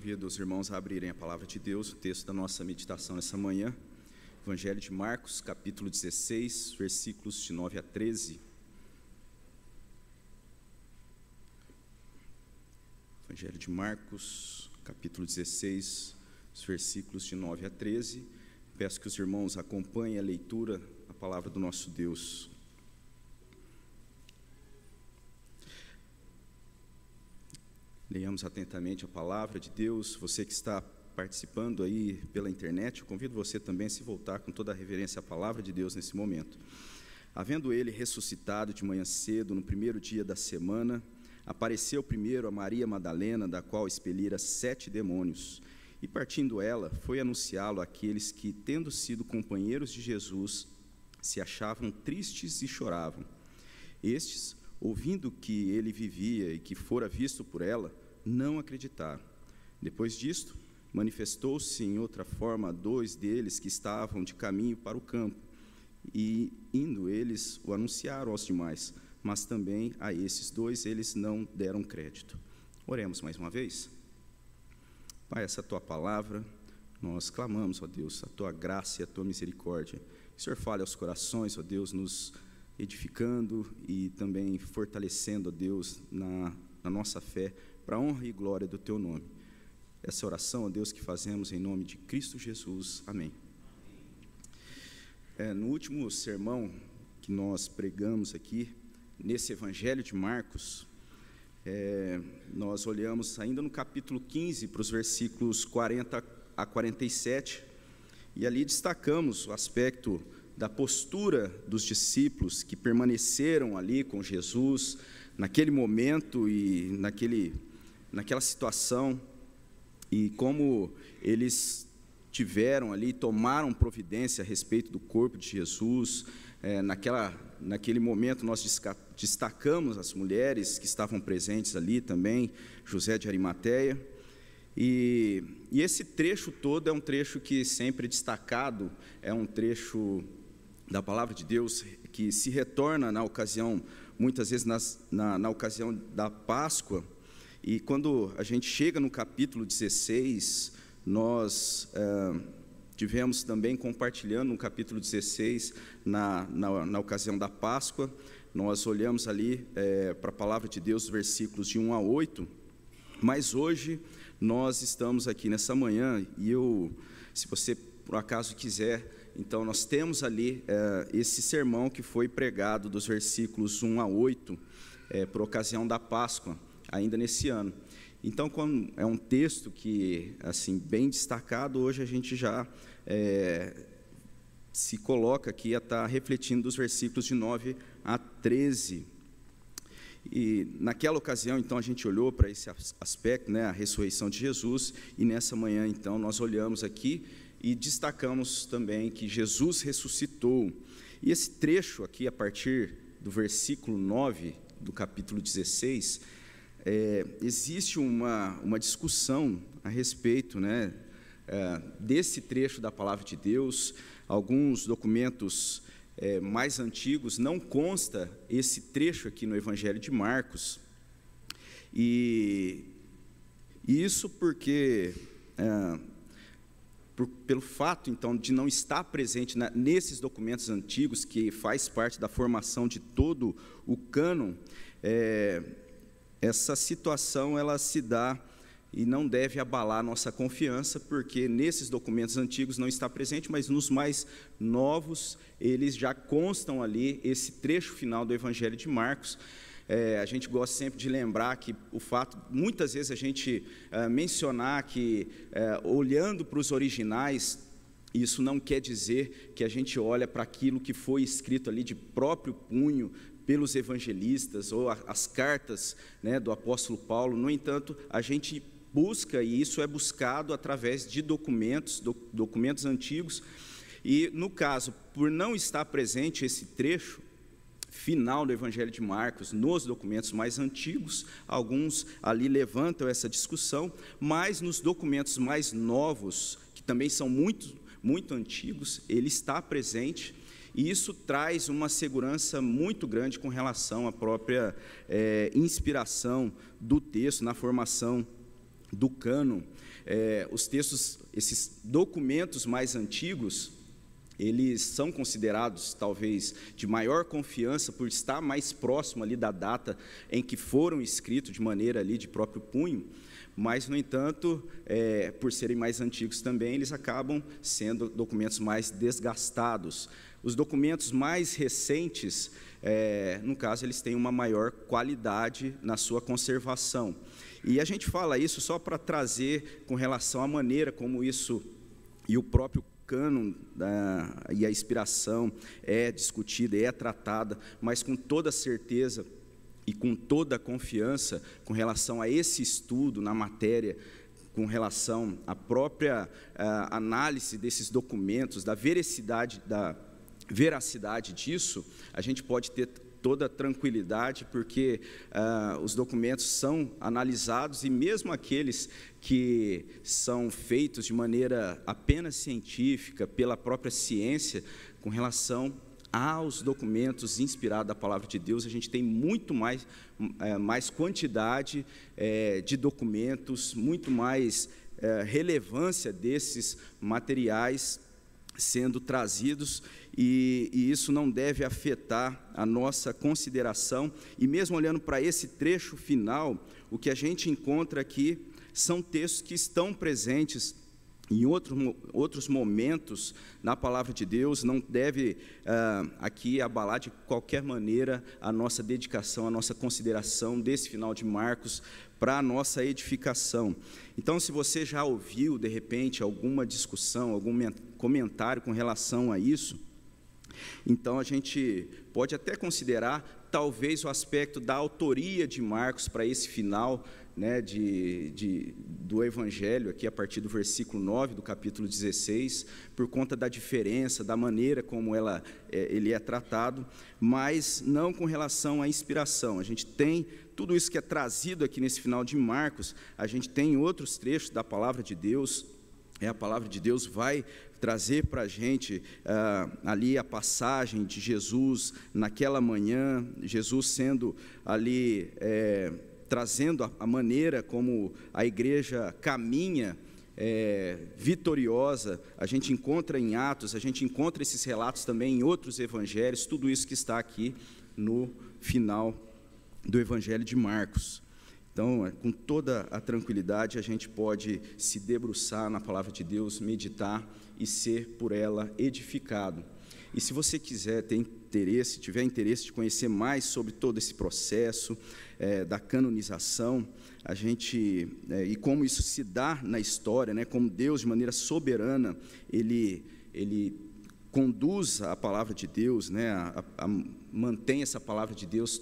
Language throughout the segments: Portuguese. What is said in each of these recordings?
Convido os irmãos a abrirem a palavra de Deus, o texto da nossa meditação essa manhã, Evangelho de Marcos, capítulo 16, versículos de 9 a 13. Evangelho de Marcos, capítulo 16, os versículos de 9 a 13. Peço que os irmãos acompanhem a leitura da palavra do nosso Deus. Leiamos atentamente a palavra de Deus. Você que está participando aí pela internet, eu convido você também a se voltar com toda a reverência à palavra de Deus nesse momento. Havendo ele ressuscitado de manhã cedo, no primeiro dia da semana, apareceu primeiro a Maria Madalena, da qual expelira sete demônios. E partindo ela, foi anunciá-lo àqueles que, tendo sido companheiros de Jesus, se achavam tristes e choravam. Estes, ouvindo que ele vivia e que fora visto por ela, não acreditaram. Depois disto, manifestou-se em outra forma a dois deles que estavam de caminho para o campo, e indo eles o anunciaram aos demais, mas também a esses dois eles não deram crédito. Oremos mais uma vez. Pai, essa tua palavra, nós clamamos, ó Deus, a tua graça e a tua misericórdia. Que o Senhor fale aos corações, ó Deus, nos edificando e também fortalecendo, ó Deus, na, na nossa fé para a honra e glória do teu nome. Essa oração, ó Deus, que fazemos em nome de Cristo Jesus. Amém. É, no último sermão que nós pregamos aqui, nesse Evangelho de Marcos, é, nós olhamos ainda no capítulo 15, para os versículos 40 a 47, e ali destacamos o aspecto da postura dos discípulos que permaneceram ali com Jesus naquele momento e naquele naquela situação e como eles tiveram ali, tomaram providência a respeito do corpo de Jesus. É, naquela, naquele momento, nós destacamos as mulheres que estavam presentes ali também, José de Arimateia. E, e esse trecho todo é um trecho que sempre destacado, é um trecho da palavra de Deus que se retorna na ocasião, muitas vezes nas, na, na ocasião da Páscoa, e quando a gente chega no capítulo 16, nós é, tivemos também compartilhando no capítulo 16, na, na, na ocasião da Páscoa, nós olhamos ali é, para a palavra de Deus, versículos de 1 a 8, mas hoje nós estamos aqui nessa manhã e eu, se você por acaso quiser, então nós temos ali é, esse sermão que foi pregado dos versículos 1 a 8, é, por ocasião da Páscoa ainda nesse ano. Então, é um texto que, assim, bem destacado, hoje a gente já é, se coloca aqui a estar tá refletindo dos versículos de 9 a 13. E naquela ocasião, então, a gente olhou para esse aspecto, né, a ressurreição de Jesus, e nessa manhã, então, nós olhamos aqui e destacamos também que Jesus ressuscitou. E esse trecho aqui, a partir do versículo 9 do capítulo 16, é, existe uma, uma discussão a respeito né, é, desse trecho da palavra de Deus. Alguns documentos é, mais antigos não consta esse trecho aqui no Evangelho de Marcos. E, isso porque, é, por, pelo fato, então, de não estar presente na, nesses documentos antigos, que faz parte da formação de todo o cânon, é, essa situação ela se dá e não deve abalar nossa confiança, porque nesses documentos antigos não está presente, mas nos mais novos eles já constam ali esse trecho final do Evangelho de Marcos. É, a gente gosta sempre de lembrar que o fato, muitas vezes a gente é, mencionar que, é, olhando para os originais, isso não quer dizer que a gente olha para aquilo que foi escrito ali de próprio punho pelos evangelistas ou as cartas né, do apóstolo Paulo. No entanto, a gente busca, e isso é buscado através de documentos, do, documentos antigos, e no caso, por não estar presente esse trecho final do Evangelho de Marcos nos documentos mais antigos, alguns ali levantam essa discussão, mas nos documentos mais novos, que também são muito, muito antigos, ele está presente e isso traz uma segurança muito grande com relação à própria é, inspiração do texto na formação do cano, é, os textos, esses documentos mais antigos, eles são considerados talvez de maior confiança por estar mais próximo ali da data em que foram escritos de maneira ali de próprio punho, mas no entanto, é, por serem mais antigos também, eles acabam sendo documentos mais desgastados. Os documentos mais recentes, é, no caso, eles têm uma maior qualidade na sua conservação. E a gente fala isso só para trazer com relação à maneira como isso e o próprio cânon da, e a inspiração é discutida, é tratada, mas com toda certeza e com toda confiança com relação a esse estudo na matéria, com relação à própria uh, análise desses documentos, da veracidade, da veracidade disso, a gente pode ter toda tranquilidade, porque uh, os documentos são analisados e mesmo aqueles que são feitos de maneira apenas científica, pela própria ciência, com relação aos documentos inspirados da palavra de Deus, a gente tem muito mais, é, mais quantidade é, de documentos, muito mais é, relevância desses materiais sendo trazidos e, e, isso não deve afetar a nossa consideração. E mesmo olhando para esse trecho final, o que a gente encontra aqui são textos que estão presentes em outro, outros momentos na palavra de Deus, não deve uh, aqui abalar de qualquer maneira a nossa dedicação, a nossa consideração desse final de Marcos para a nossa edificação. Então, se você já ouviu, de repente, alguma discussão, algum comentário com relação a isso, então a gente pode até considerar talvez o aspecto da autoria de Marcos para esse final né, de, de, do Evangelho, aqui a partir do versículo 9 do capítulo 16, por conta da diferença, da maneira como ela, é, ele é tratado, mas não com relação à inspiração. A gente tem tudo isso que é trazido aqui nesse final de Marcos, a gente tem outros trechos da palavra de Deus, é a palavra de Deus vai trazer para a gente ah, ali a passagem de Jesus naquela manhã, Jesus sendo ali é, trazendo a, maneira como a igreja caminha é, vitoriosa, a gente encontra em Atos, a gente encontra esses relatos também em outros evangelhos, tudo isso que está aqui no final do Evangelho de Marcos. Então, é, com toda a tranquilidade, a gente pode se debruçar na palavra de Deus, meditar e ser por ela edificado. E se você quiser ter interesse, tiver interesse de conhecer mais sobre todo esse processo é, da canonização, a gente é, e como isso se dá na história, né, como Deus de maneira soberana ele ele conduz a palavra de Deus, né, a, a, mantém essa palavra de Deus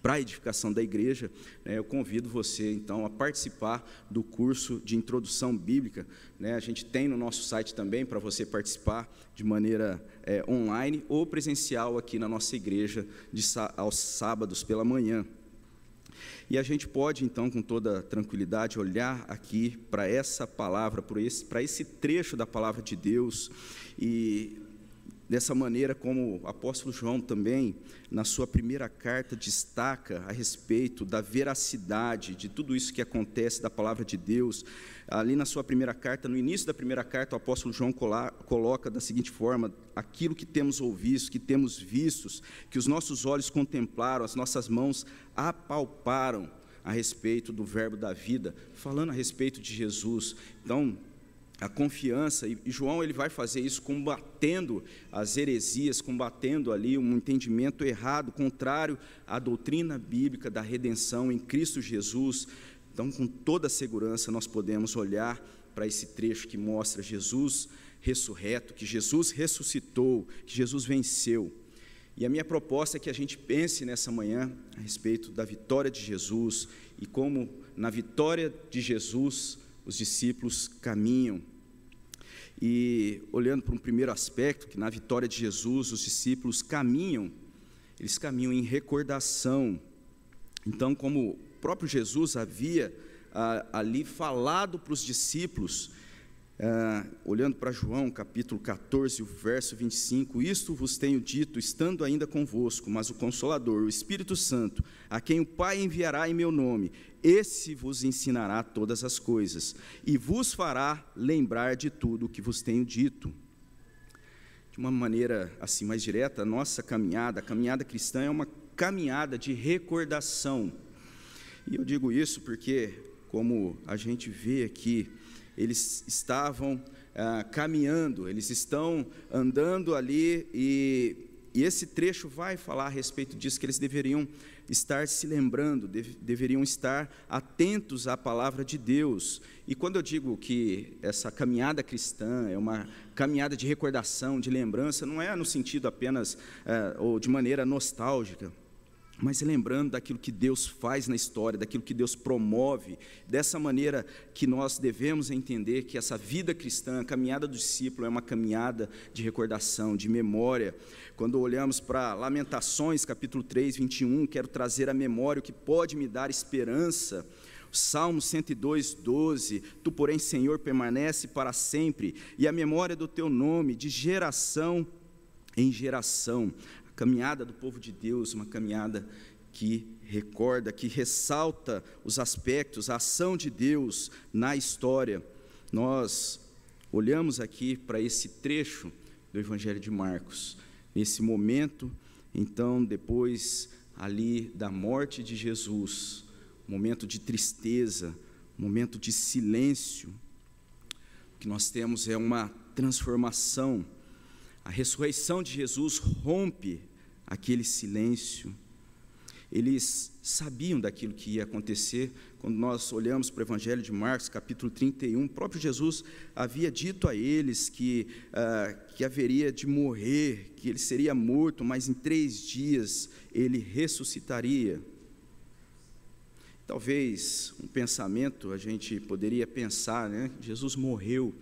para a edificação da igreja, né, eu convido você então a participar do curso de introdução bíblica. Né, a gente tem no nosso site também para você participar de maneira é, online ou presencial aqui na nossa igreja de, aos sábados pela manhã. E a gente pode então, com toda tranquilidade, olhar aqui para essa palavra, para esse, esse trecho da palavra de Deus e Dessa maneira, como o apóstolo João também, na sua primeira carta, destaca a respeito da veracidade de tudo isso que acontece da palavra de Deus. Ali na sua primeira carta, no início da primeira carta, o apóstolo João coloca da seguinte forma: aquilo que temos ouvido, que temos vistos, que os nossos olhos contemplaram, as nossas mãos apalparam a respeito do Verbo da vida, falando a respeito de Jesus. Então, a confiança, e João ele vai fazer isso combatendo as heresias, combatendo ali um entendimento errado, contrário à doutrina bíblica da redenção em Cristo Jesus. Então, com toda segurança, nós podemos olhar para esse trecho que mostra Jesus ressurreto, que Jesus ressuscitou, que Jesus venceu. E a minha proposta é que a gente pense nessa manhã a respeito da vitória de Jesus e como na vitória de Jesus os discípulos caminham e olhando para um primeiro aspecto, que na vitória de Jesus os discípulos caminham, eles caminham em recordação. Então, como o próprio Jesus havia ah, ali falado para os discípulos ah, olhando para João, capítulo 14, o verso 25: Isto vos tenho dito, estando ainda convosco, mas o Consolador, o Espírito Santo, a quem o Pai enviará em meu nome, esse vos ensinará todas as coisas e vos fará lembrar de tudo o que vos tenho dito. De uma maneira assim mais direta, a nossa caminhada, a caminhada cristã é uma caminhada de recordação. E eu digo isso porque, como a gente vê aqui, eles estavam ah, caminhando, eles estão andando ali e, e, esse trecho vai falar a respeito disso, que eles deveriam estar se lembrando, deve, deveriam estar atentos à palavra de Deus. E quando eu digo que essa caminhada cristã é uma caminhada de recordação, de lembrança, não é no sentido apenas ah, ou de maneira nostálgica, mas lembrando daquilo que Deus faz na história, daquilo que Deus promove, dessa maneira que nós devemos entender que essa vida cristã, a caminhada do discípulo, é uma caminhada de recordação, de memória. Quando olhamos para Lamentações, capítulo 3, 21, quero trazer à memória o que pode me dar esperança. Salmo 102, 12: Tu, porém, Senhor, permanece para sempre, e a memória do teu nome, de geração em geração caminhada do povo de Deus, uma caminhada que recorda, que ressalta os aspectos, a ação de Deus na história. Nós olhamos aqui para esse trecho do Evangelho de Marcos, nesse momento, então, depois ali da morte de Jesus, momento de tristeza, momento de silêncio, o que nós temos é uma transformação. A ressurreição de Jesus rompe aquele silêncio. Eles sabiam daquilo que ia acontecer. Quando nós olhamos para o Evangelho de Marcos, capítulo 31, o próprio Jesus havia dito a eles que, ah, que haveria de morrer, que ele seria morto, mas em três dias ele ressuscitaria. Talvez um pensamento a gente poderia pensar, né? Jesus morreu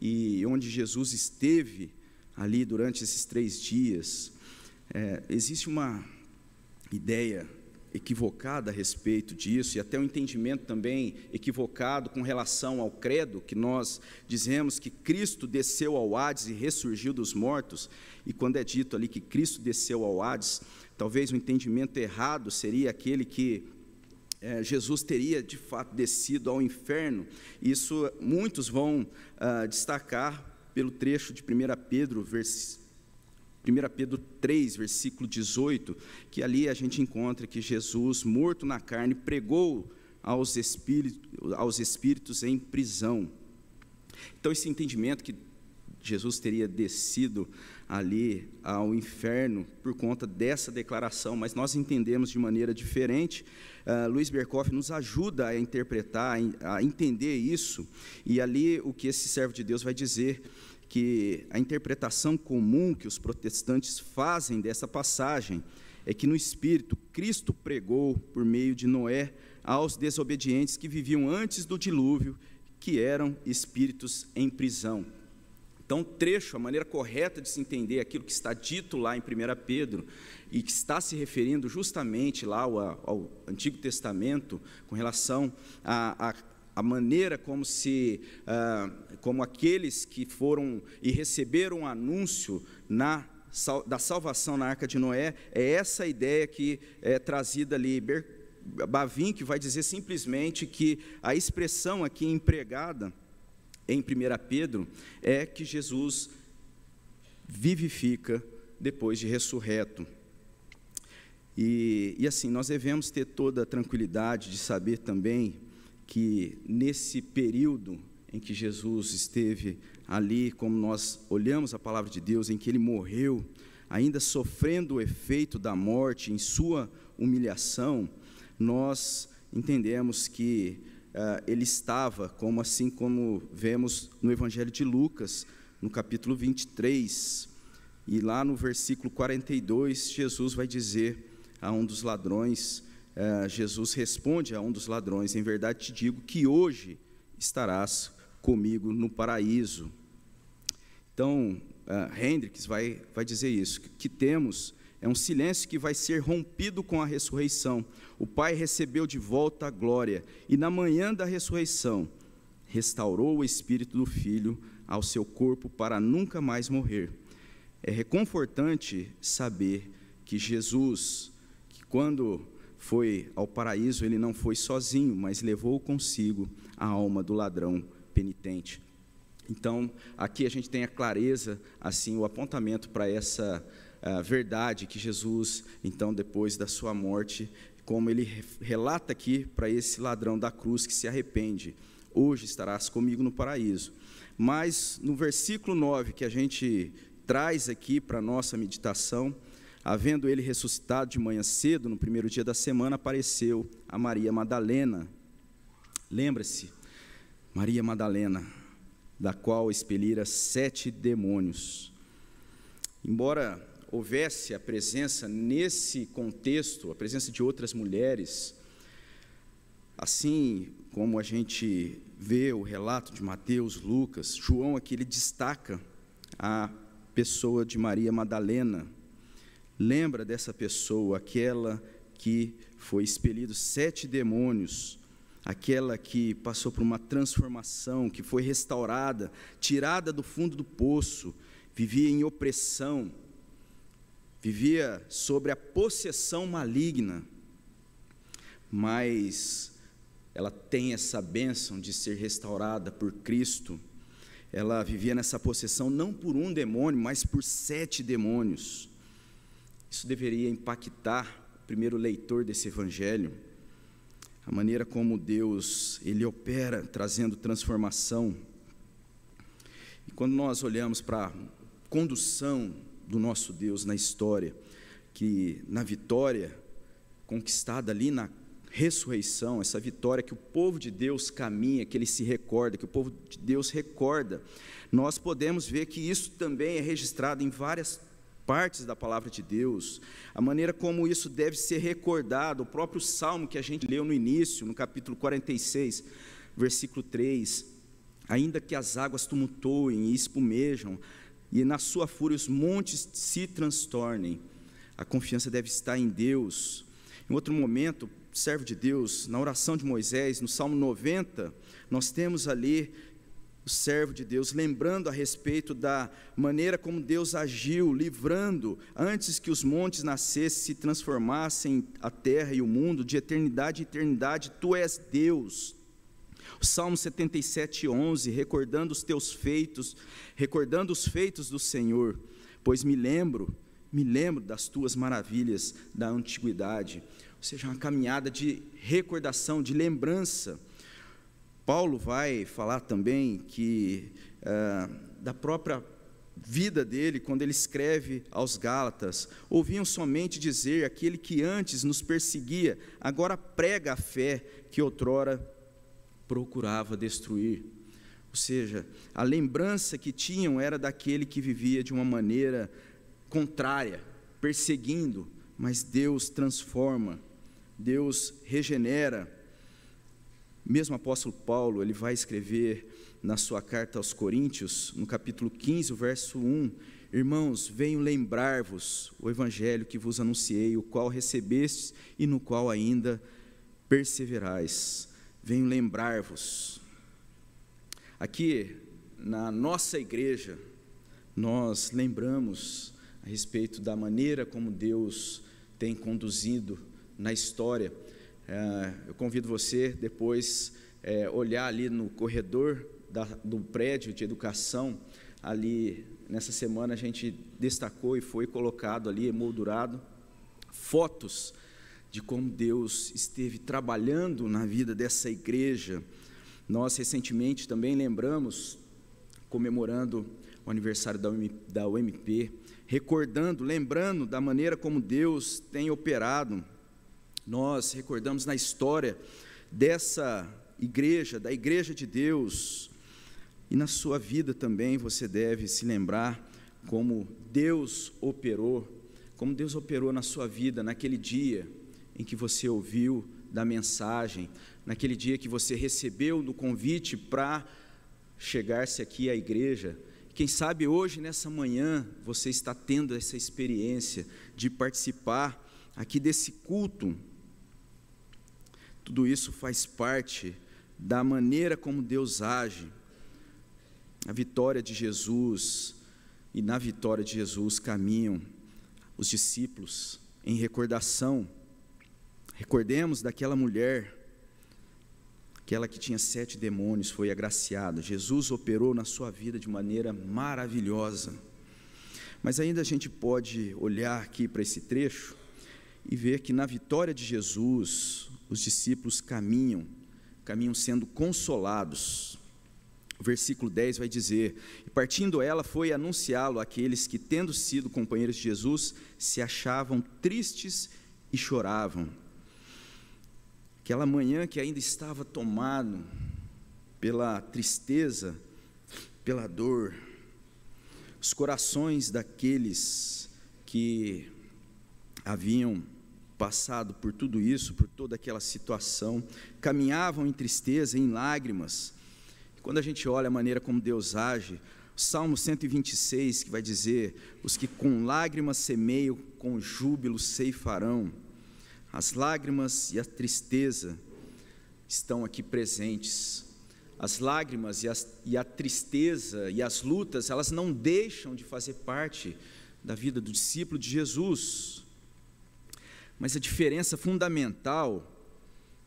e onde Jesus esteve ali durante esses três dias, é, existe uma ideia equivocada a respeito disso e até um entendimento também equivocado com relação ao credo, que nós dizemos que Cristo desceu ao Hades e ressurgiu dos mortos, e quando é dito ali que Cristo desceu ao Hades, talvez o um entendimento errado seria aquele que é, Jesus teria de fato descido ao inferno. Isso muitos vão ah, destacar pelo trecho de 1 Pedro, vers 1 Pedro 3, versículo 18, que ali a gente encontra que Jesus, morto na carne, pregou aos espíritos, aos espíritos em prisão. Então, esse entendimento que Jesus teria descido ali ao inferno por conta dessa declaração, mas nós entendemos de maneira diferente. Uh, Luiz Berkoff nos ajuda a interpretar, a entender isso, e ali o que esse servo de Deus vai dizer que a interpretação comum que os protestantes fazem dessa passagem é que no Espírito Cristo pregou por meio de Noé aos desobedientes que viviam antes do dilúvio, que eram espíritos em prisão. Então, o trecho, a maneira correta de se entender aquilo que está dito lá em 1 Pedro, e que está se referindo justamente lá ao, ao Antigo Testamento, com relação a, a a maneira como se, ah, como aqueles que foram e receberam o um anúncio na, da salvação na Arca de Noé, é essa ideia que é trazida ali. Bavin, que vai dizer simplesmente que a expressão aqui empregada em 1 Pedro é que Jesus vivifica depois de ressurreto. E, e assim, nós devemos ter toda a tranquilidade de saber também que nesse período em que Jesus esteve ali, como nós olhamos a palavra de Deus, em que ele morreu, ainda sofrendo o efeito da morte em sua humilhação, nós entendemos que uh, ele estava, como assim como vemos no Evangelho de Lucas, no capítulo 23, e lá no versículo 42, Jesus vai dizer a um dos ladrões: é, Jesus responde a um dos ladrões: Em verdade te digo que hoje estarás comigo no paraíso. Então, uh, Hendricks vai, vai dizer isso: que temos é um silêncio que vai ser rompido com a ressurreição. O Pai recebeu de volta a glória, e na manhã da ressurreição, restaurou o espírito do filho ao seu corpo para nunca mais morrer. É reconfortante saber que Jesus, que quando foi ao paraíso, ele não foi sozinho, mas levou consigo a alma do ladrão penitente. Então, aqui a gente tem a clareza, assim, o apontamento para essa uh, verdade que Jesus, então, depois da sua morte, como ele relata aqui para esse ladrão da cruz que se arrepende, hoje estarás comigo no paraíso. Mas no versículo 9 que a gente traz aqui para a nossa meditação, havendo ele ressuscitado de manhã cedo, no primeiro dia da semana, apareceu a Maria Madalena. Lembra-se, Maria Madalena, da qual expelira sete demônios. Embora houvesse a presença nesse contexto, a presença de outras mulheres, assim como a gente vê o relato de Mateus, Lucas, João aqui ele destaca a pessoa de Maria Madalena. Lembra dessa pessoa, aquela que foi expelido sete demônios, aquela que passou por uma transformação, que foi restaurada, tirada do fundo do poço, vivia em opressão, vivia sobre a possessão maligna, mas ela tem essa bênção de ser restaurada por Cristo. Ela vivia nessa possessão não por um demônio, mas por sete demônios. Isso deveria impactar o primeiro leitor desse evangelho, a maneira como Deus ele opera trazendo transformação. E quando nós olhamos para a condução do nosso Deus na história, que na vitória conquistada ali na ressurreição, essa vitória que o povo de Deus caminha, que ele se recorda, que o povo de Deus recorda, nós podemos ver que isso também é registrado em várias partes da palavra de Deus, a maneira como isso deve ser recordado, o próprio salmo que a gente leu no início, no capítulo 46, versículo 3: Ainda que as águas tumultuem e espumejam, e na sua fúria os montes se transtornem. A confiança deve estar em Deus. Em outro momento, servo de Deus, na oração de Moisés, no Salmo 90, nós temos ali o servo de Deus lembrando a respeito da maneira como Deus agiu, livrando antes que os montes nascessem, se transformassem a terra e o mundo, de eternidade em eternidade, tu és Deus. O Salmo 77, 11, recordando os teus feitos, recordando os feitos do Senhor, pois me lembro, me lembro das tuas maravilhas da antiguidade. Ou seja, uma caminhada de recordação, de lembrança. Paulo vai falar também que ah, da própria vida dele, quando ele escreve aos Gálatas, ouviam somente dizer: aquele que antes nos perseguia, agora prega a fé que outrora procurava destruir. Ou seja, a lembrança que tinham era daquele que vivia de uma maneira contrária, perseguindo, mas Deus transforma, Deus regenera. Mesmo o apóstolo Paulo, ele vai escrever na sua carta aos Coríntios, no capítulo 15, verso 1, Irmãos, venho lembrar-vos o evangelho que vos anunciei, o qual recebestes e no qual ainda perseverais venho lembrar-vos. Aqui, na nossa igreja, nós lembramos a respeito da maneira como Deus tem conduzido na história. É, eu convido você depois é, olhar ali no corredor da, do prédio de educação. Ali nessa semana a gente destacou e foi colocado ali, emoldurado, fotos de como Deus esteve trabalhando na vida dessa igreja. Nós recentemente também lembramos, comemorando o aniversário da UMP, recordando, lembrando da maneira como Deus tem operado. Nós recordamos na história dessa igreja, da igreja de Deus, e na sua vida também você deve se lembrar como Deus operou, como Deus operou na sua vida naquele dia em que você ouviu da mensagem, naquele dia que você recebeu do convite para chegar-se aqui à igreja. Quem sabe hoje, nessa manhã, você está tendo essa experiência de participar aqui desse culto. Tudo isso faz parte da maneira como Deus age, a vitória de Jesus, e na vitória de Jesus caminham os discípulos em recordação. Recordemos daquela mulher, aquela que tinha sete demônios, foi agraciada. Jesus operou na sua vida de maneira maravilhosa. Mas ainda a gente pode olhar aqui para esse trecho e ver que na vitória de Jesus, os discípulos caminham, caminham sendo consolados. O versículo 10 vai dizer: E partindo ela, foi anunciá-lo àqueles que, tendo sido companheiros de Jesus, se achavam tristes e choravam. Aquela manhã que ainda estava tomado pela tristeza, pela dor, os corações daqueles que haviam passado por tudo isso, por toda aquela situação, caminhavam em tristeza, em lágrimas. Quando a gente olha a maneira como Deus age, Salmo 126, que vai dizer: Os que com lágrimas semeiam, com júbilo ceifarão. As lágrimas e a tristeza estão aqui presentes. As lágrimas e, e a tristeza e as lutas, elas não deixam de fazer parte da vida do discípulo de Jesus. Mas a diferença fundamental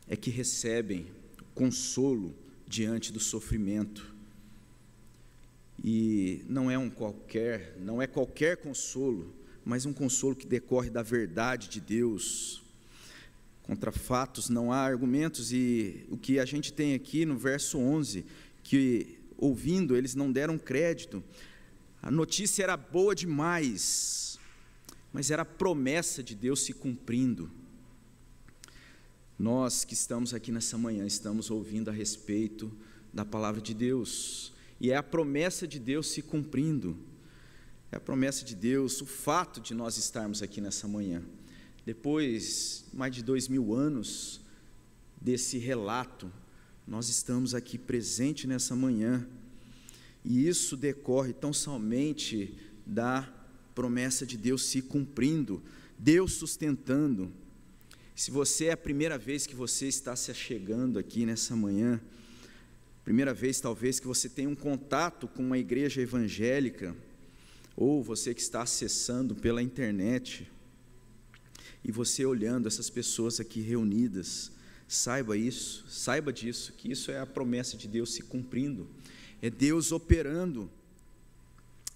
é que recebem consolo diante do sofrimento. E não é um qualquer, não é qualquer consolo, mas um consolo que decorre da verdade de Deus. Contra fatos não há argumentos e o que a gente tem aqui no verso 11, que ouvindo eles não deram crédito. A notícia era boa demais, mas era a promessa de Deus se cumprindo. Nós que estamos aqui nessa manhã, estamos ouvindo a respeito da palavra de Deus, e é a promessa de Deus se cumprindo, é a promessa de Deus, o fato de nós estarmos aqui nessa manhã, depois mais de dois mil anos desse relato, nós estamos aqui presente nessa manhã, e isso decorre tão somente da promessa de Deus se cumprindo, Deus sustentando. Se você é a primeira vez que você está se achegando aqui nessa manhã, primeira vez talvez que você tem um contato com uma igreja evangélica, ou você que está acessando pela internet, e você olhando essas pessoas aqui reunidas, saiba isso, saiba disso, que isso é a promessa de Deus se cumprindo, é Deus operando,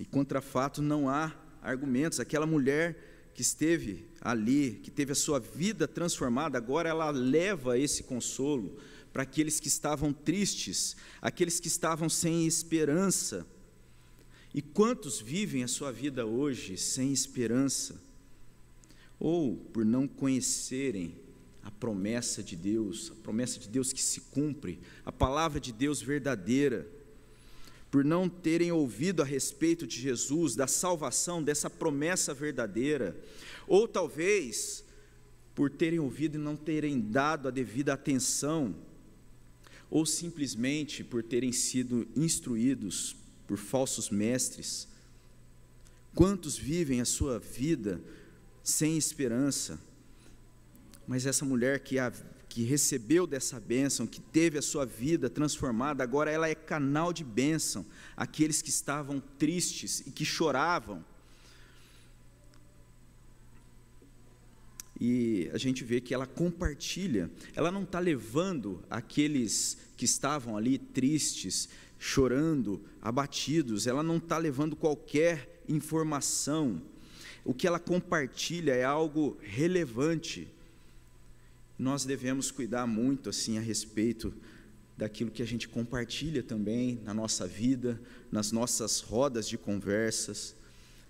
e contra fato não há argumentos. Aquela mulher que esteve ali, que teve a sua vida transformada, agora ela leva esse consolo para aqueles que estavam tristes, aqueles que estavam sem esperança. E quantos vivem a sua vida hoje sem esperança? Ou por não conhecerem a promessa de Deus, a promessa de Deus que se cumpre, a palavra de Deus verdadeira por não terem ouvido a respeito de Jesus, da salvação, dessa promessa verdadeira, ou talvez por terem ouvido e não terem dado a devida atenção, ou simplesmente por terem sido instruídos por falsos mestres. Quantos vivem a sua vida sem esperança? Mas essa mulher que a que recebeu dessa bênção, que teve a sua vida transformada, agora ela é canal de bênção àqueles que estavam tristes e que choravam. E a gente vê que ela compartilha, ela não está levando aqueles que estavam ali tristes, chorando, abatidos, ela não está levando qualquer informação. O que ela compartilha é algo relevante nós devemos cuidar muito assim a respeito daquilo que a gente compartilha também na nossa vida, nas nossas rodas de conversas.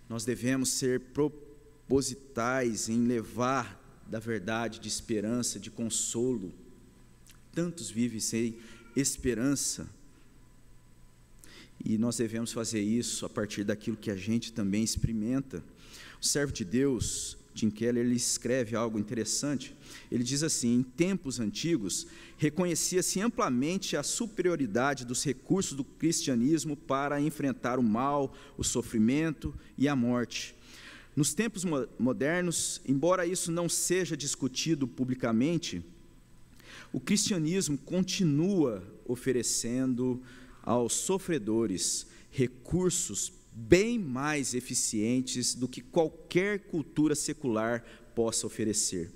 Nós devemos ser propositais em levar da verdade, de esperança, de consolo. Tantos vivem sem esperança. E nós devemos fazer isso a partir daquilo que a gente também experimenta. O servo de Deus, Tim Keller ele escreve algo interessante. Ele diz assim: em tempos antigos, reconhecia-se amplamente a superioridade dos recursos do cristianismo para enfrentar o mal, o sofrimento e a morte. Nos tempos modernos, embora isso não seja discutido publicamente, O cristianismo continua oferecendo aos sofredores recursos bem mais eficientes do que qualquer cultura secular possa oferecer.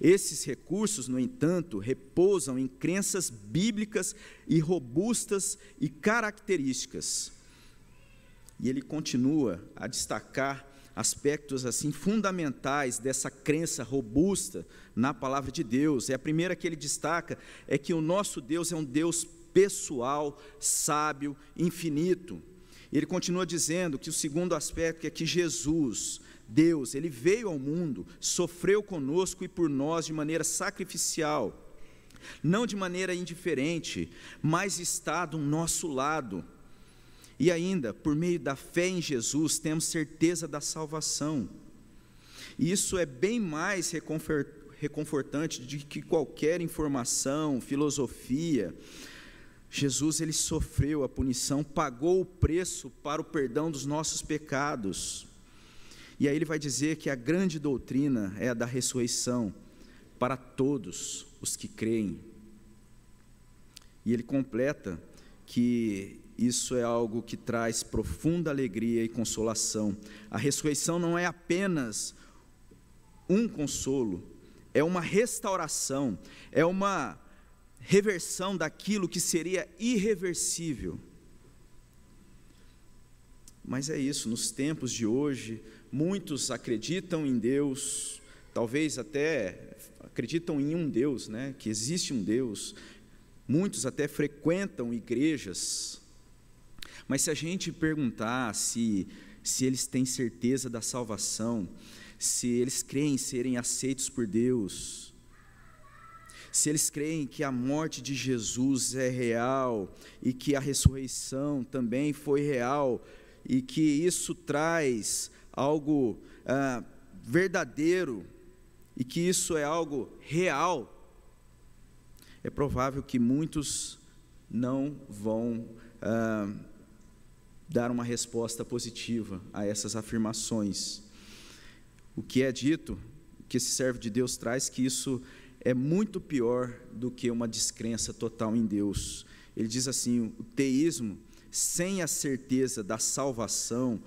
Esses recursos, no entanto, repousam em crenças bíblicas e robustas e características. E ele continua a destacar aspectos assim fundamentais dessa crença robusta na palavra de Deus. E a primeira que ele destaca é que o nosso Deus é um Deus pessoal, sábio, infinito. Ele continua dizendo que o segundo aspecto é que Jesus, Deus, ele veio ao mundo, sofreu conosco e por nós de maneira sacrificial, não de maneira indiferente, mas está do nosso lado e ainda, por meio da fé em Jesus, temos certeza da salvação. E isso é bem mais reconfortante do que qualquer informação, filosofia. Jesus ele sofreu a punição, pagou o preço para o perdão dos nossos pecados. E aí ele vai dizer que a grande doutrina é a da ressurreição para todos os que creem. E ele completa que isso é algo que traz profunda alegria e consolação. A ressurreição não é apenas um consolo, é uma restauração, é uma reversão daquilo que seria irreversível. Mas é isso, nos tempos de hoje, muitos acreditam em Deus, talvez até acreditam em um Deus, né, que existe um Deus. Muitos até frequentam igrejas, mas se a gente perguntar se, se eles têm certeza da salvação, se eles creem serem aceitos por Deus, se eles creem que a morte de Jesus é real e que a ressurreição também foi real e que isso traz algo ah, verdadeiro e que isso é algo real, é provável que muitos não vão ah, dar uma resposta positiva a essas afirmações. O que é dito, que esse servo de Deus traz, que isso é muito pior do que uma descrença total em Deus. Ele diz assim: o teísmo, sem a certeza da salvação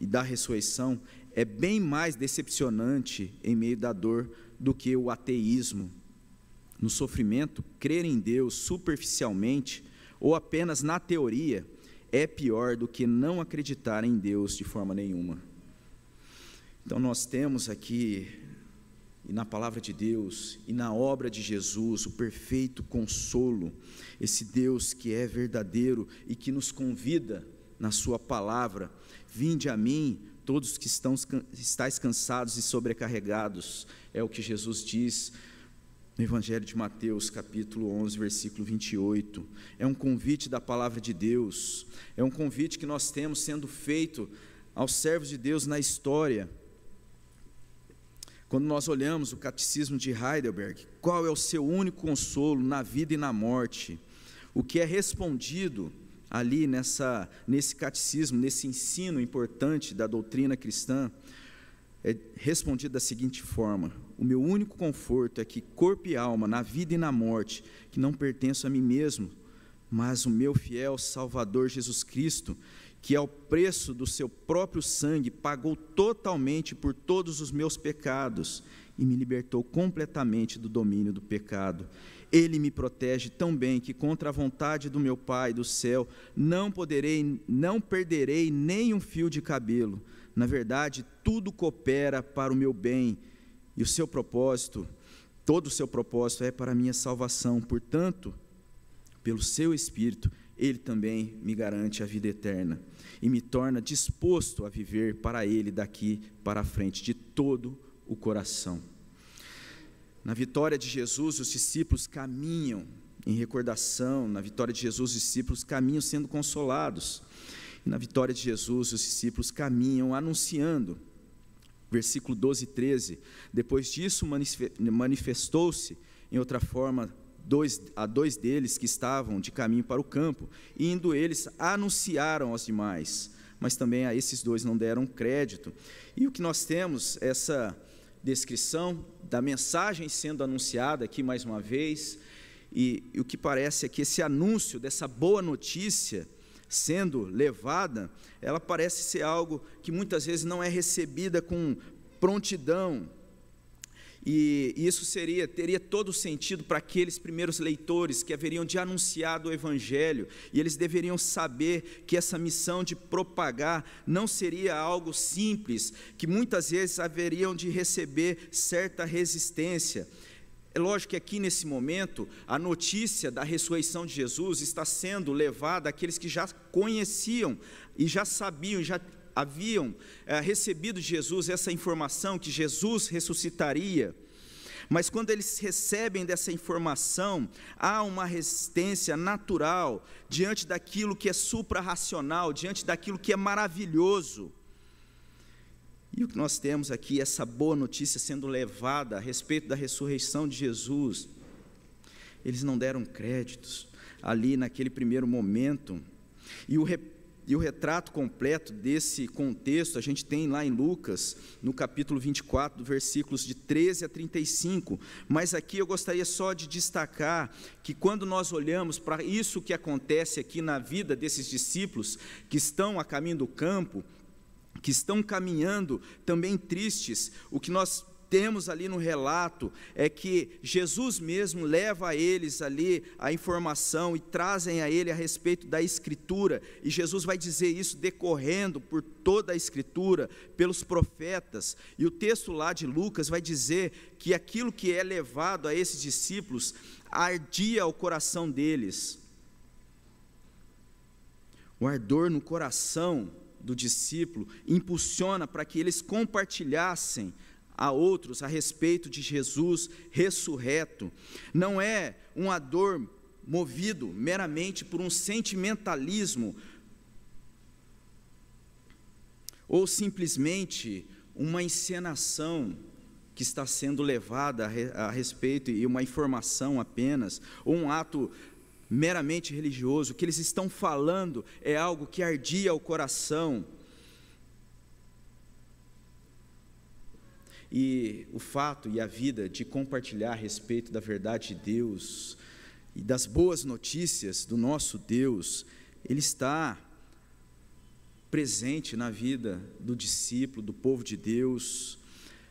e da ressurreição, é bem mais decepcionante em meio da dor do que o ateísmo. No sofrimento, crer em Deus superficialmente ou apenas na teoria é pior do que não acreditar em Deus de forma nenhuma. Então, nós temos aqui, e na palavra de Deus, e na obra de Jesus, o perfeito consolo, esse Deus que é verdadeiro e que nos convida na Sua palavra: vinde a mim, todos que estão, estáis cansados e sobrecarregados, é o que Jesus diz no Evangelho de Mateus, capítulo 11, versículo 28. É um convite da palavra de Deus, é um convite que nós temos sendo feito aos servos de Deus na história. Quando nós olhamos o catecismo de Heidelberg, qual é o seu único consolo na vida e na morte? O que é respondido ali nessa, nesse catecismo, nesse ensino importante da doutrina cristã, é respondido da seguinte forma: O meu único conforto é que corpo e alma, na vida e na morte, que não pertenço a mim mesmo, mas o meu fiel Salvador Jesus Cristo, que ao preço do seu próprio sangue pagou totalmente por todos os meus pecados e me libertou completamente do domínio do pecado. Ele me protege tão bem que contra a vontade do meu Pai do céu não poderei, não perderei nem um fio de cabelo. Na verdade, tudo coopera para o meu bem e o seu propósito, todo o seu propósito é para a minha salvação. Portanto, pelo seu Espírito, ele também me garante a vida eterna e me torna disposto a viver para Ele daqui para frente, de todo o coração. Na vitória de Jesus, os discípulos caminham em recordação, na vitória de Jesus, os discípulos caminham sendo consolados na vitória de Jesus, os discípulos caminham anunciando. Versículo 12 e 13. Depois disso, manifestou-se, em outra forma, dois, a dois deles que estavam de caminho para o campo, e indo eles anunciaram aos demais, mas também a esses dois não deram crédito. E o que nós temos, essa descrição da mensagem sendo anunciada aqui mais uma vez, e, e o que parece é que esse anúncio dessa boa notícia sendo levada, ela parece ser algo que muitas vezes não é recebida com prontidão, e isso seria teria todo sentido para aqueles primeiros leitores que haveriam de anunciar o evangelho, e eles deveriam saber que essa missão de propagar não seria algo simples, que muitas vezes haveriam de receber certa resistência. É lógico que aqui nesse momento a notícia da ressurreição de Jesus está sendo levada àqueles que já conheciam e já sabiam, já haviam é, recebido de Jesus essa informação que Jesus ressuscitaria. Mas quando eles recebem dessa informação, há uma resistência natural diante daquilo que é suprarracional, diante daquilo que é maravilhoso. E o que nós temos aqui, essa boa notícia sendo levada a respeito da ressurreição de Jesus, eles não deram créditos ali naquele primeiro momento. E o e o retrato completo desse contexto a gente tem lá em Lucas, no capítulo 24, versículos de 13 a 35. Mas aqui eu gostaria só de destacar que quando nós olhamos para isso que acontece aqui na vida desses discípulos que estão a caminho do campo, que estão caminhando também tristes, o que nós temos ali no relato é que Jesus mesmo leva a eles ali a informação e trazem a ele a respeito da Escritura, e Jesus vai dizer isso decorrendo por toda a Escritura, pelos profetas, e o texto lá de Lucas vai dizer que aquilo que é levado a esses discípulos ardia o coração deles. O ardor no coração do discípulo impulsiona para que eles compartilhassem a outros a respeito de Jesus ressurreto. Não é uma dor movido meramente por um sentimentalismo ou simplesmente uma encenação que está sendo levada a, respeito e uma informação apenas, ou um ato meramente religioso. O que eles estão falando é algo que ardia o coração E o fato e a vida de compartilhar a respeito da verdade de Deus e das boas notícias do nosso Deus, ele está presente na vida do discípulo, do povo de Deus.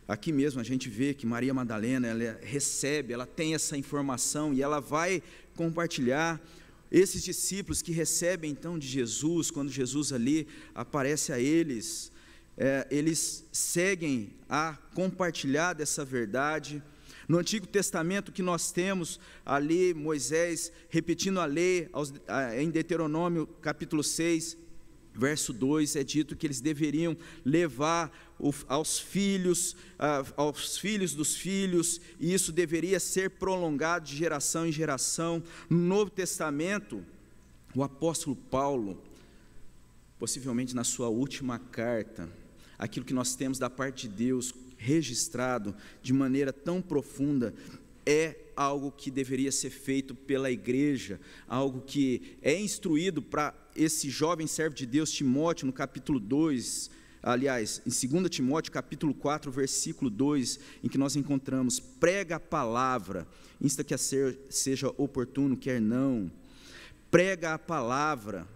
Aqui mesmo a gente vê que Maria Madalena, ela recebe, ela tem essa informação e ela vai compartilhar esses discípulos que recebem então de Jesus, quando Jesus ali aparece a eles, é, eles seguem a compartilhar dessa verdade. No Antigo Testamento que nós temos ali, Moisés repetindo a lei aos, a, em Deuteronômio capítulo 6, verso 2, é dito que eles deveriam levar o, aos filhos, a, aos filhos dos filhos, e isso deveria ser prolongado de geração em geração. No Novo Testamento, o apóstolo Paulo, possivelmente na sua última carta, aquilo que nós temos da parte de Deus registrado de maneira tão profunda é algo que deveria ser feito pela igreja, algo que é instruído para esse jovem servo de Deus, Timóteo, no capítulo 2, aliás, em 2 Timóteo, capítulo 4, versículo 2, em que nós encontramos: prega a palavra, insta que a ser, seja oportuno, quer não, prega a palavra,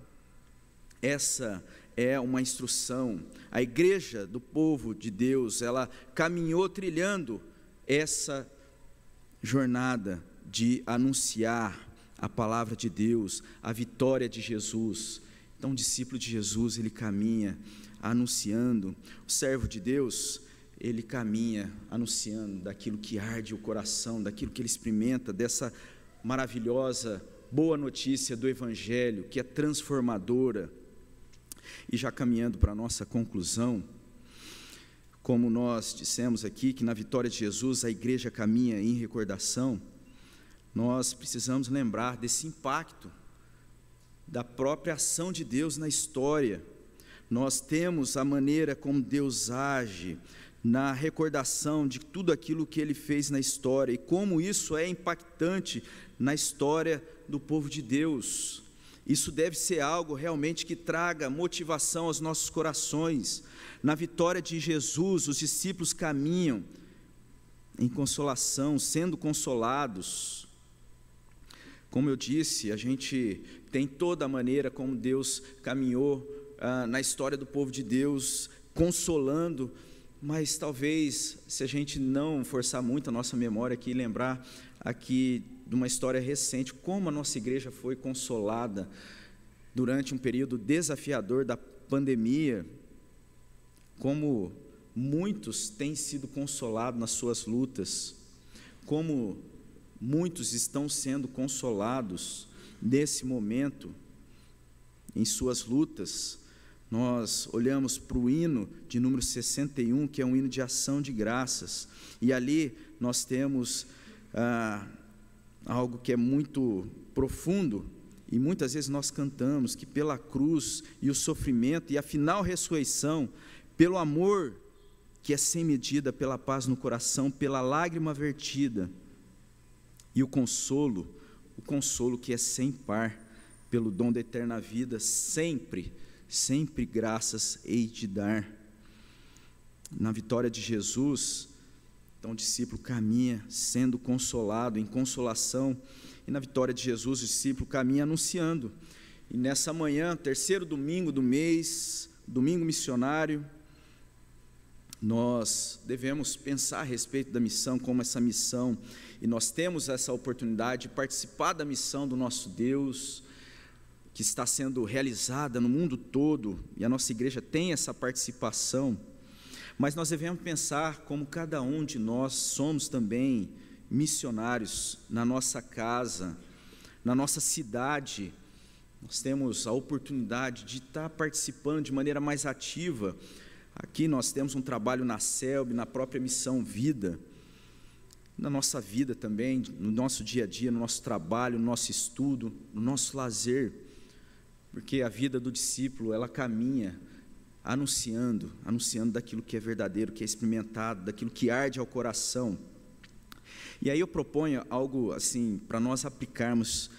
essa é uma instrução. A igreja do povo de Deus, ela caminhou trilhando essa jornada de anunciar a palavra de Deus, a vitória de Jesus. Então, o discípulo de Jesus, ele caminha anunciando. O servo de Deus, ele caminha anunciando daquilo que arde o coração, daquilo que ele experimenta, dessa maravilhosa boa notícia do Evangelho, que é transformadora e já caminhando para a nossa conclusão, como nós dissemos aqui, que na vitória de Jesus a igreja caminha em recordação, nós precisamos lembrar desse impacto da própria ação de Deus na história. Nós temos a maneira como Deus age na recordação de tudo aquilo que ele fez na história e como isso é impactante na história do povo de Deus. Isso deve ser algo realmente que traga motivação aos nossos corações. Na vitória de Jesus, os discípulos caminham em consolação, sendo consolados. Como eu disse, a gente tem toda a maneira como Deus caminhou ah, na história do povo de Deus, consolando, mas talvez, se a gente não forçar muito a nossa memória aqui, lembrar aqui de uma história recente, como a nossa igreja foi consolada durante um período desafiador da pandemia, como muitos têm sido consolados nas suas lutas, como muitos estão sendo consolados nesse momento em suas lutas. Nós olhamos para o hino de número 61, que é um hino de ação de graças, e ali nós temos ah, algo que é muito profundo, e muitas vezes nós cantamos que pela cruz e o sofrimento e a final ressurreição, pelo amor que é sem medida, pela paz no coração, pela lágrima vertida e o consolo, o consolo que é sem par, pelo dom da eterna vida, sempre, sempre graças hei de dar. Na vitória de Jesus, então o discípulo caminha sendo consolado, em consolação, e na vitória de Jesus, o discípulo caminha anunciando. E nessa manhã, terceiro domingo do mês, domingo missionário, nós devemos pensar a respeito da missão, como essa missão, e nós temos essa oportunidade de participar da missão do nosso Deus, que está sendo realizada no mundo todo, e a nossa igreja tem essa participação, mas nós devemos pensar como cada um de nós somos também missionários na nossa casa, na nossa cidade, nós temos a oportunidade de estar participando de maneira mais ativa. Aqui nós temos um trabalho na CELB, na própria missão Vida, na nossa vida também, no nosso dia a dia, no nosso trabalho, no nosso estudo, no nosso lazer, porque a vida do discípulo, ela caminha anunciando, anunciando daquilo que é verdadeiro, que é experimentado, daquilo que arde ao coração. E aí eu proponho algo assim para nós aplicarmos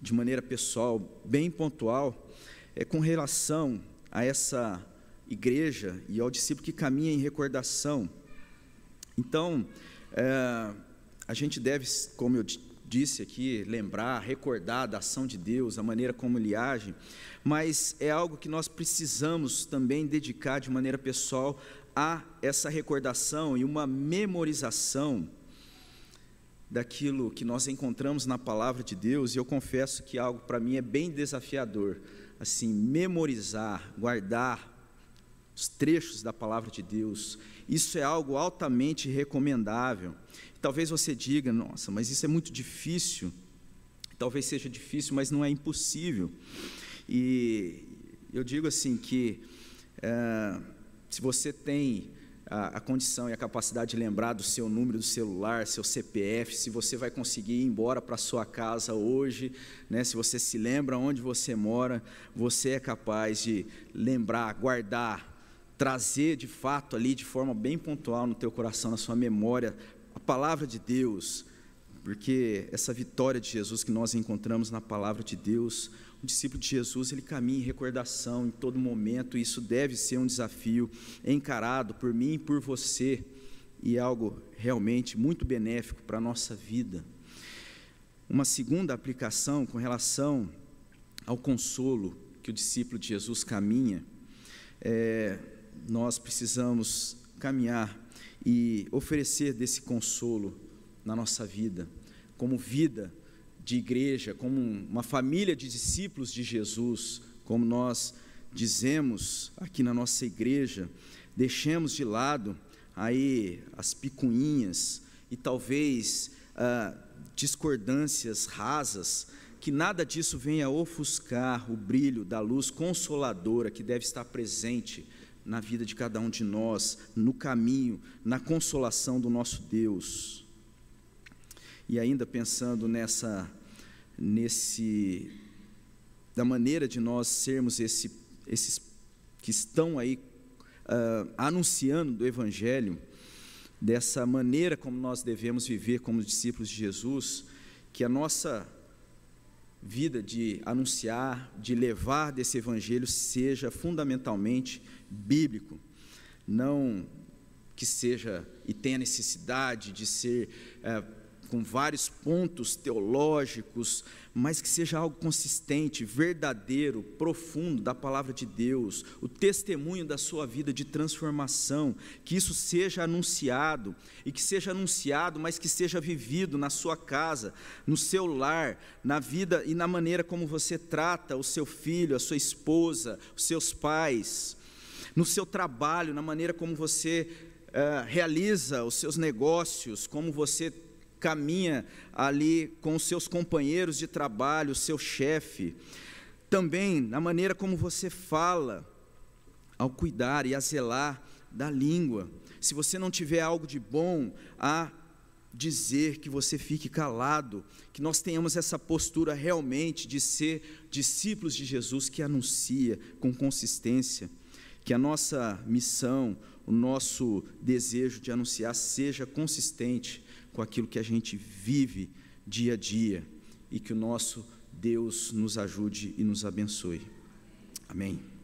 de maneira pessoal, bem pontual, é com relação a essa igreja e ao discípulo que caminha em recordação. Então, é, a gente deve, como eu disse aqui, lembrar, recordar da ação de Deus, a maneira como Ele age, mas é algo que nós precisamos também dedicar de maneira pessoal a essa recordação e uma memorização daquilo que nós encontramos na palavra de Deus, e eu confesso que algo para mim é bem desafiador, assim, memorizar, guardar os trechos da palavra de Deus. Isso é algo altamente recomendável. Talvez você diga, nossa, mas isso é muito difícil. Talvez seja difícil, mas não é impossível. E eu digo assim que é, se você tem a, a, condição e a capacidade de lembrar do seu número do celular, seu CPF, se você vai conseguir ir embora para sua casa hoje, né, se você se lembra onde você mora, você é capaz de lembrar, guardar trazer de fato ali de forma bem pontual no teu coração, na sua memória, palavra de Deus, porque essa vitória de Jesus que nós encontramos na palavra de Deus, o discípulo de Jesus, ele caminha em recordação em todo momento, e isso deve ser um desafio encarado por mim e por você, e é algo realmente muito benéfico para a nossa vida. Uma segunda aplicação com relação ao consolo que o discípulo de Jesus caminha, é, nós precisamos caminhar e oferecer desse consolo na nossa vida, como vida de igreja, como uma família de discípulos de Jesus, como nós dizemos aqui na nossa igreja, deixemos de lado aí as picuinhas e talvez ah, discordâncias rasas, que nada disso venha ofuscar o brilho da luz consoladora que deve estar presente na vida de cada um de nós, no caminho, na consolação do nosso Deus. E ainda pensando nessa, nesse, da maneira de nós sermos esse, esses que estão aí uh, anunciando do Evangelho, dessa maneira como nós devemos viver como discípulos de Jesus, que a nossa vida de anunciar, de levar desse evangelho seja fundamentalmente bíblico. Não que seja e tenha necessidade de ser é, com vários pontos teológicos, mas que seja algo consistente, verdadeiro, profundo da palavra de Deus, o testemunho da sua vida de transformação, que isso seja anunciado e que seja anunciado, mas que seja vivido na sua casa, no seu lar, na vida e na maneira como você trata o seu filho, a sua esposa, os seus pais, no seu trabalho, na maneira como você uh, realiza os seus negócios, como você caminha ali com os seus companheiros de trabalho, seu chefe, também na maneira como você fala, ao cuidar e a zelar da língua. Se você não tiver algo de bom a dizer, que você fique calado, que nós tenhamos essa postura realmente de ser discípulos de Jesus que anuncia com consistência, que a nossa missão, o nosso desejo de anunciar seja consistente com aquilo que a gente vive dia a dia e que o nosso Deus nos ajude e nos abençoe. Amém.